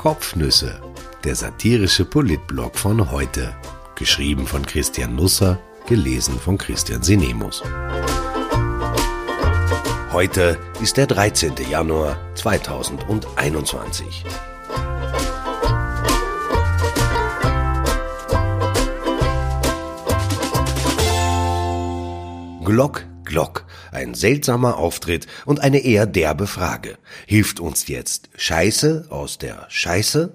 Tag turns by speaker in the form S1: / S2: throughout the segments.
S1: Kopfnüsse, der satirische Politblog von heute. Geschrieben von Christian Nusser, gelesen von Christian Sinemus. Heute ist der 13. Januar 2021. Glock, Glock. Ein seltsamer Auftritt und eine eher derbe Frage. Hilft uns jetzt Scheiße aus der Scheiße?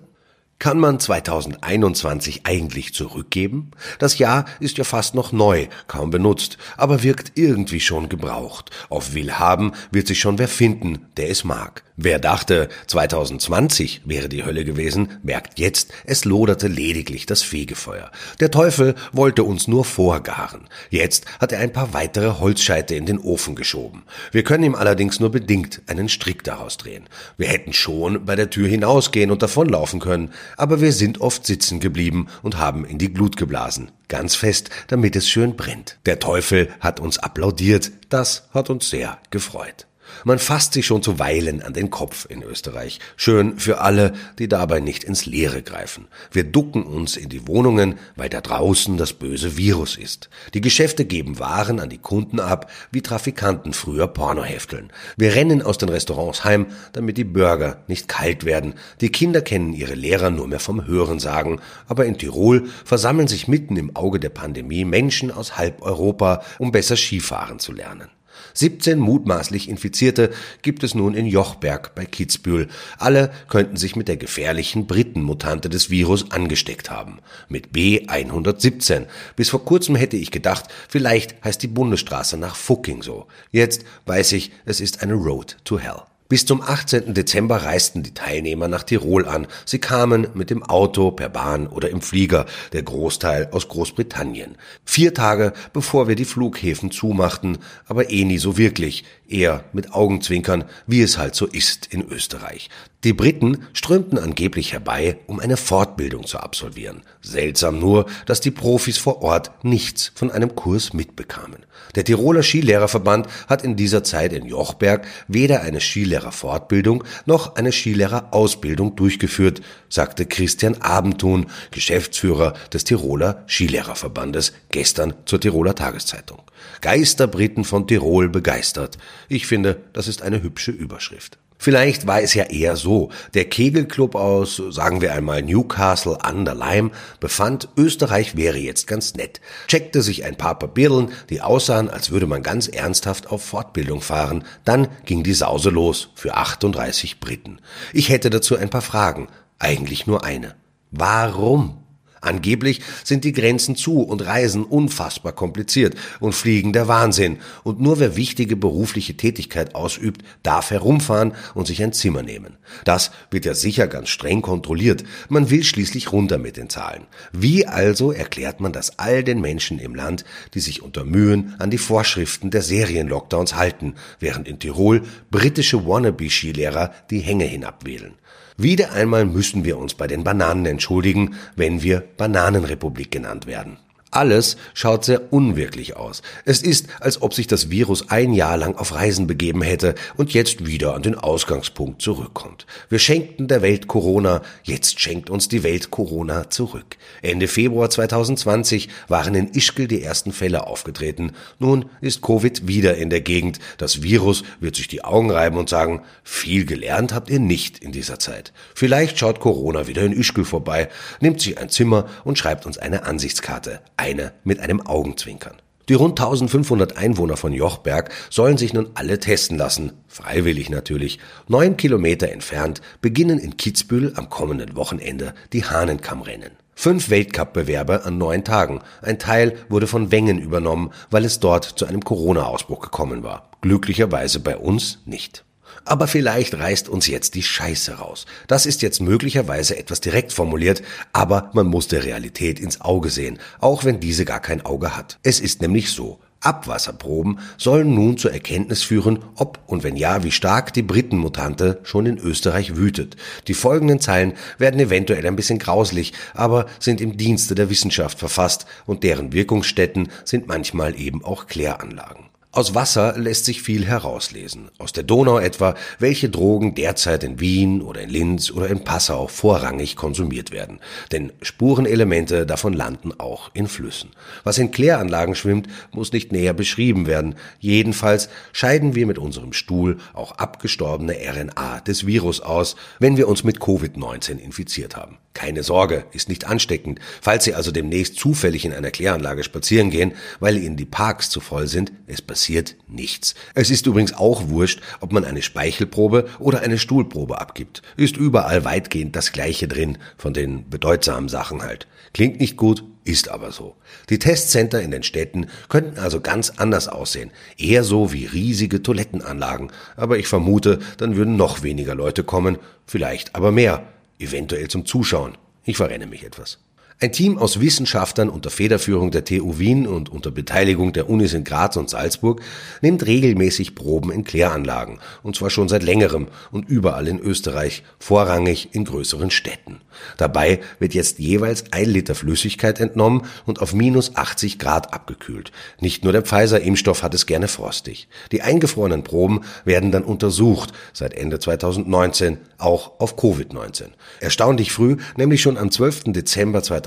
S1: Kann man 2021 eigentlich zurückgeben? Das Jahr ist ja fast noch neu, kaum benutzt, aber wirkt irgendwie schon gebraucht. Auf Willhaben wird sich schon wer finden, der es mag. Wer dachte, 2020 wäre die Hölle gewesen, merkt jetzt, es loderte lediglich das Fegefeuer. Der Teufel wollte uns nur vorgaren. Jetzt hat er ein paar weitere Holzscheite in den Ofen geschoben. Wir können ihm allerdings nur bedingt einen Strick daraus drehen. Wir hätten schon bei der Tür hinausgehen und davonlaufen können, aber wir sind oft sitzen geblieben und haben in die Glut geblasen. Ganz fest, damit es schön brennt. Der Teufel hat uns applaudiert. Das hat uns sehr gefreut. Man fasst sich schon zuweilen an den Kopf in Österreich. Schön für alle, die dabei nicht ins Leere greifen. Wir ducken uns in die Wohnungen, weil da draußen das böse Virus ist. Die Geschäfte geben Waren an die Kunden ab, wie Trafikanten früher Pornohefteln. Wir rennen aus den Restaurants heim, damit die Burger nicht kalt werden. Die Kinder kennen ihre Lehrer nur mehr vom Hören sagen. Aber in Tirol versammeln sich mitten im Auge der Pandemie Menschen aus halb Europa, um besser Skifahren zu lernen. 17 mutmaßlich Infizierte gibt es nun in Jochberg bei Kitzbühel. Alle könnten sich mit der gefährlichen Britenmutante des Virus angesteckt haben. Mit B117. Bis vor kurzem hätte ich gedacht, vielleicht heißt die Bundesstraße nach Fucking so. Jetzt weiß ich, es ist eine Road to Hell. Bis zum 18. Dezember reisten die Teilnehmer nach Tirol an. Sie kamen mit dem Auto, per Bahn oder im Flieger, der Großteil aus Großbritannien. Vier Tage bevor wir die Flughäfen zumachten, aber eh nie so wirklich, eher mit Augenzwinkern, wie es halt so ist in Österreich. Die Briten strömten angeblich herbei, um eine Fortbildung zu absolvieren. Seltsam nur, dass die Profis vor Ort nichts von einem Kurs mitbekamen. Der Tiroler Skilehrerverband hat in dieser Zeit in Jochberg weder eine Skilehrerfortbildung noch eine Skilehrerausbildung durchgeführt, sagte Christian Abendthun, Geschäftsführer des Tiroler Skilehrerverbandes, gestern zur Tiroler Tageszeitung. Geisterbriten von Tirol begeistert. Ich finde, das ist eine hübsche Überschrift. Vielleicht war es ja eher so. Der Kegelclub aus, sagen wir einmal Newcastle under Lyme, befand, Österreich wäre jetzt ganz nett, checkte sich ein paar Papierlen, die aussahen, als würde man ganz ernsthaft auf Fortbildung fahren. Dann ging die Sause los für 38 Briten. Ich hätte dazu ein paar Fragen. Eigentlich nur eine. Warum? Angeblich sind die Grenzen zu und Reisen unfassbar kompliziert und Fliegen der Wahnsinn. Und nur wer wichtige berufliche Tätigkeit ausübt, darf herumfahren und sich ein Zimmer nehmen. Das wird ja sicher ganz streng kontrolliert. Man will schließlich runter mit den Zahlen. Wie also erklärt man das all den Menschen im Land, die sich unter Mühen an die Vorschriften der Serienlockdowns halten, während in Tirol britische Wannabe-Skilehrer die Hänge hinabwählen? Wieder einmal müssen wir uns bei den Bananen entschuldigen, wenn wir Bananenrepublik genannt werden. Alles schaut sehr unwirklich aus. Es ist, als ob sich das Virus ein Jahr lang auf Reisen begeben hätte und jetzt wieder an den Ausgangspunkt zurückkommt. Wir schenkten der Welt Corona, jetzt schenkt uns die Welt Corona zurück. Ende Februar 2020 waren in Ischgl die ersten Fälle aufgetreten. Nun ist Covid wieder in der Gegend. Das Virus wird sich die Augen reiben und sagen, viel gelernt habt ihr nicht in dieser Zeit. Vielleicht schaut Corona wieder in Ischgl vorbei, nimmt sich ein Zimmer und schreibt uns eine Ansichtskarte eine mit einem Augenzwinkern. Die rund 1500 Einwohner von Jochberg sollen sich nun alle testen lassen, freiwillig natürlich. Neun Kilometer entfernt beginnen in Kitzbühel am kommenden Wochenende die Hahnenkammrennen. Fünf Weltcup-Bewerber an neun Tagen. Ein Teil wurde von Wengen übernommen, weil es dort zu einem Corona-Ausbruch gekommen war. Glücklicherweise bei uns nicht. Aber vielleicht reißt uns jetzt die Scheiße raus. Das ist jetzt möglicherweise etwas direkt formuliert, aber man muss der Realität ins Auge sehen, auch wenn diese gar kein Auge hat. Es ist nämlich so. Abwasserproben sollen nun zur Erkenntnis führen, ob und wenn ja, wie stark die Britenmutante schon in Österreich wütet. Die folgenden Zeilen werden eventuell ein bisschen grauslich, aber sind im Dienste der Wissenschaft verfasst und deren Wirkungsstätten sind manchmal eben auch Kläranlagen. Aus Wasser lässt sich viel herauslesen. Aus der Donau etwa, welche Drogen derzeit in Wien oder in Linz oder in Passau vorrangig konsumiert werden. Denn Spurenelemente davon landen auch in Flüssen. Was in Kläranlagen schwimmt, muss nicht näher beschrieben werden. Jedenfalls scheiden wir mit unserem Stuhl auch abgestorbene RNA des Virus aus, wenn wir uns mit Covid-19 infiziert haben. Keine Sorge, ist nicht ansteckend. Falls Sie also demnächst zufällig in einer Kläranlage spazieren gehen, weil Ihnen die Parks zu voll sind, es passiert nichts. Es ist übrigens auch wurscht, ob man eine Speichelprobe oder eine Stuhlprobe abgibt. Ist überall weitgehend das Gleiche drin, von den bedeutsamen Sachen halt. Klingt nicht gut, ist aber so. Die Testcenter in den Städten könnten also ganz anders aussehen. Eher so wie riesige Toilettenanlagen. Aber ich vermute, dann würden noch weniger Leute kommen, vielleicht aber mehr eventuell zum Zuschauen. Ich verrenne mich etwas. Ein Team aus Wissenschaftlern unter Federführung der TU Wien und unter Beteiligung der Unis in Graz und Salzburg nimmt regelmäßig Proben in Kläranlagen, und zwar schon seit längerem und überall in Österreich, vorrangig in größeren Städten. Dabei wird jetzt jeweils ein Liter Flüssigkeit entnommen und auf minus 80 Grad abgekühlt. Nicht nur der Pfizer-Impfstoff hat es gerne frostig. Die eingefrorenen Proben werden dann untersucht, seit Ende 2019, auch auf Covid-19. Erstaunlich früh, nämlich schon am 12. Dezember 2019,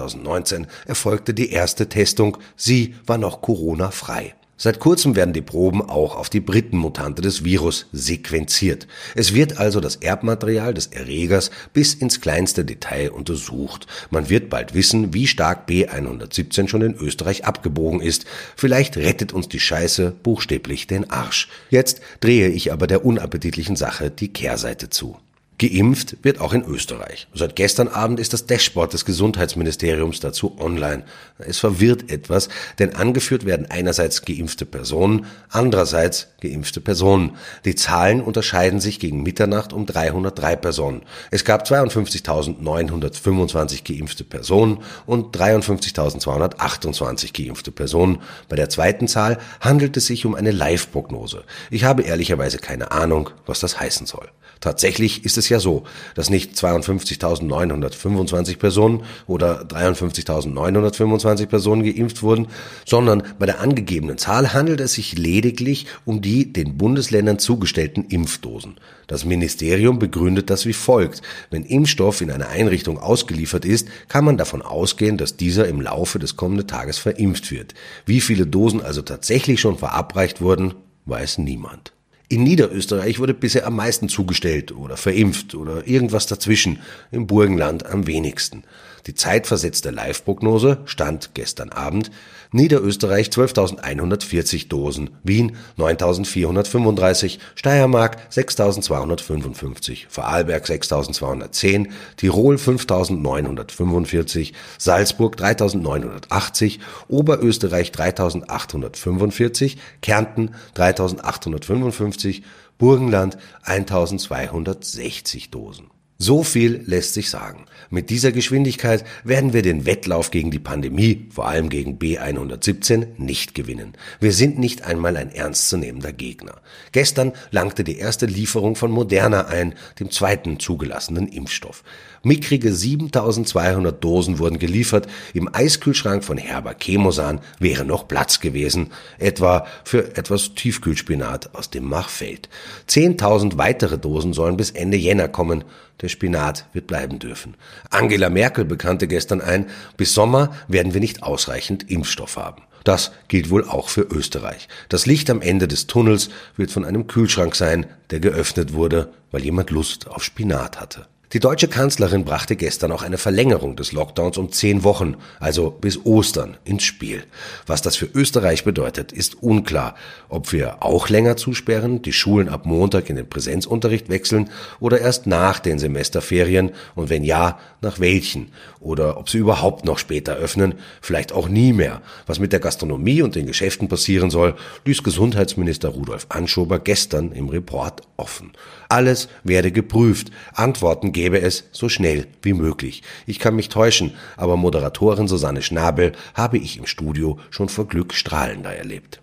S1: erfolgte die erste Testung. Sie war noch Corona-frei. Seit kurzem werden die Proben auch auf die Britenmutante des Virus sequenziert. Es wird also das Erbmaterial des Erregers bis ins kleinste Detail untersucht. Man wird bald wissen, wie stark B117 schon in Österreich abgebogen ist. Vielleicht rettet uns die Scheiße buchstäblich den Arsch. Jetzt drehe ich aber der unappetitlichen Sache die Kehrseite zu. Geimpft wird auch in Österreich. Seit gestern Abend ist das Dashboard des Gesundheitsministeriums dazu online. Es verwirrt etwas, denn angeführt werden einerseits geimpfte Personen, andererseits geimpfte Personen. Die Zahlen unterscheiden sich gegen Mitternacht um 303 Personen. Es gab 52.925 geimpfte Personen und 53.228 geimpfte Personen. Bei der zweiten Zahl handelt es sich um eine Live-Prognose. Ich habe ehrlicherweise keine Ahnung, was das heißen soll. Tatsächlich ist es ja so, dass nicht 52.925 Personen oder 53.925 Personen geimpft wurden, sondern bei der angegebenen Zahl handelt es sich lediglich um die den Bundesländern zugestellten Impfdosen. Das Ministerium begründet das wie folgt. Wenn Impfstoff in einer Einrichtung ausgeliefert ist, kann man davon ausgehen, dass dieser im Laufe des kommenden Tages verimpft wird. Wie viele Dosen also tatsächlich schon verabreicht wurden, weiß niemand. In Niederösterreich wurde bisher am meisten zugestellt oder verimpft oder irgendwas dazwischen, im Burgenland am wenigsten. Die zeitversetzte Live-Prognose stand gestern Abend Niederösterreich 12.140 Dosen, Wien 9.435, Steiermark 6.255, Vorarlberg 6.210, Tirol 5.945, Salzburg 3.980, Oberösterreich 3.845, Kärnten 3.855, Burgenland 1.260 Dosen. So viel lässt sich sagen. Mit dieser Geschwindigkeit werden wir den Wettlauf gegen die Pandemie, vor allem gegen B117, nicht gewinnen. Wir sind nicht einmal ein ernstzunehmender Gegner. Gestern langte die erste Lieferung von Moderna ein, dem zweiten zugelassenen Impfstoff. Mickrige 7200 Dosen wurden geliefert. Im Eiskühlschrank von Herber Chemosan wäre noch Platz gewesen, etwa für etwas Tiefkühlspinat aus dem Machfeld. 10.000 weitere Dosen sollen bis Ende Jänner kommen. Der Spinat wird bleiben dürfen. Angela Merkel bekannte gestern ein, bis Sommer werden wir nicht ausreichend Impfstoff haben. Das gilt wohl auch für Österreich. Das Licht am Ende des Tunnels wird von einem Kühlschrank sein, der geöffnet wurde, weil jemand Lust auf Spinat hatte. Die deutsche Kanzlerin brachte gestern auch eine Verlängerung des Lockdowns um zehn Wochen, also bis Ostern, ins Spiel. Was das für Österreich bedeutet, ist unklar. Ob wir auch länger zusperren, die Schulen ab Montag in den Präsenzunterricht wechseln oder erst nach den Semesterferien und wenn ja, nach welchen. Oder ob sie überhaupt noch später öffnen, vielleicht auch nie mehr. Was mit der Gastronomie und den Geschäften passieren soll, ließ Gesundheitsminister Rudolf Anschober gestern im Report offen. Alles werde geprüft. Antworten gäbe es so schnell wie möglich. Ich kann mich täuschen, aber Moderatorin Susanne Schnabel habe ich im Studio schon vor Glück strahlender erlebt.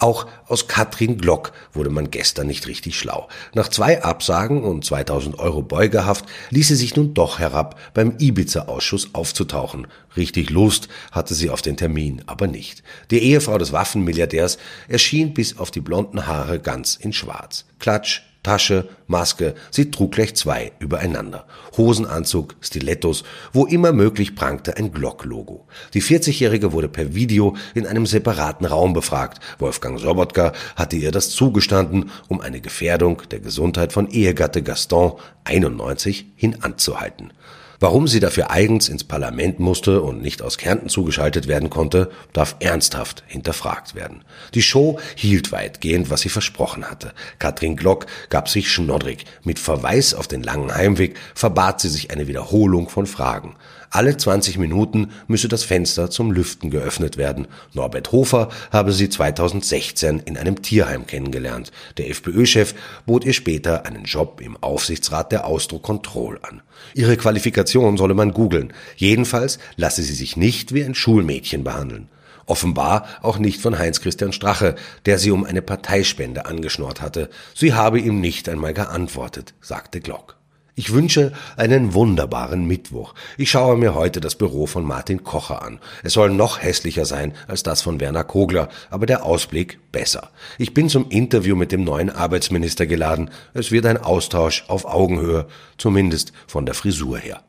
S1: Auch aus Katrin Glock wurde man gestern nicht richtig schlau. Nach zwei Absagen und 2000 Euro Beugehaft ließ sie sich nun doch herab, beim Ibiza-Ausschuss aufzutauchen. Richtig Lust hatte sie auf den Termin, aber nicht. Die Ehefrau des Waffenmilliardärs erschien bis auf die blonden Haare ganz in schwarz. Klatsch, Tasche, Maske, sie trug gleich zwei übereinander. Hosenanzug, Stilettos, wo immer möglich prangte ein Glock-Logo. Die 40-Jährige wurde per Video in einem separaten Raum befragt. Wolfgang Sobotka hatte ihr das zugestanden, um eine Gefährdung der Gesundheit von Ehegatte Gaston 91 hinanzuhalten. Warum sie dafür eigens ins Parlament musste und nicht aus Kärnten zugeschaltet werden konnte, darf ernsthaft hinterfragt werden. Die Show hielt weitgehend, was sie versprochen hatte. Katrin Glock gab sich schnoddrig. Mit Verweis auf den langen Heimweg verbat sie sich eine Wiederholung von Fragen. Alle 20 Minuten müsse das Fenster zum Lüften geöffnet werden. Norbert Hofer habe sie 2016 in einem Tierheim kennengelernt. Der FPÖ-Chef bot ihr später einen Job im Aufsichtsrat der Austro Control an. Ihre Qualifikation solle man googeln. Jedenfalls lasse sie sich nicht wie ein Schulmädchen behandeln. Offenbar auch nicht von Heinz-Christian Strache, der sie um eine Parteispende angeschnort hatte. Sie habe ihm nicht einmal geantwortet, sagte Glock. Ich wünsche einen wunderbaren Mittwoch. Ich schaue mir heute das Büro von Martin Kocher an. Es soll noch hässlicher sein als das von Werner Kogler, aber der Ausblick besser. Ich bin zum Interview mit dem neuen Arbeitsminister geladen. Es wird ein Austausch auf Augenhöhe, zumindest von der Frisur her.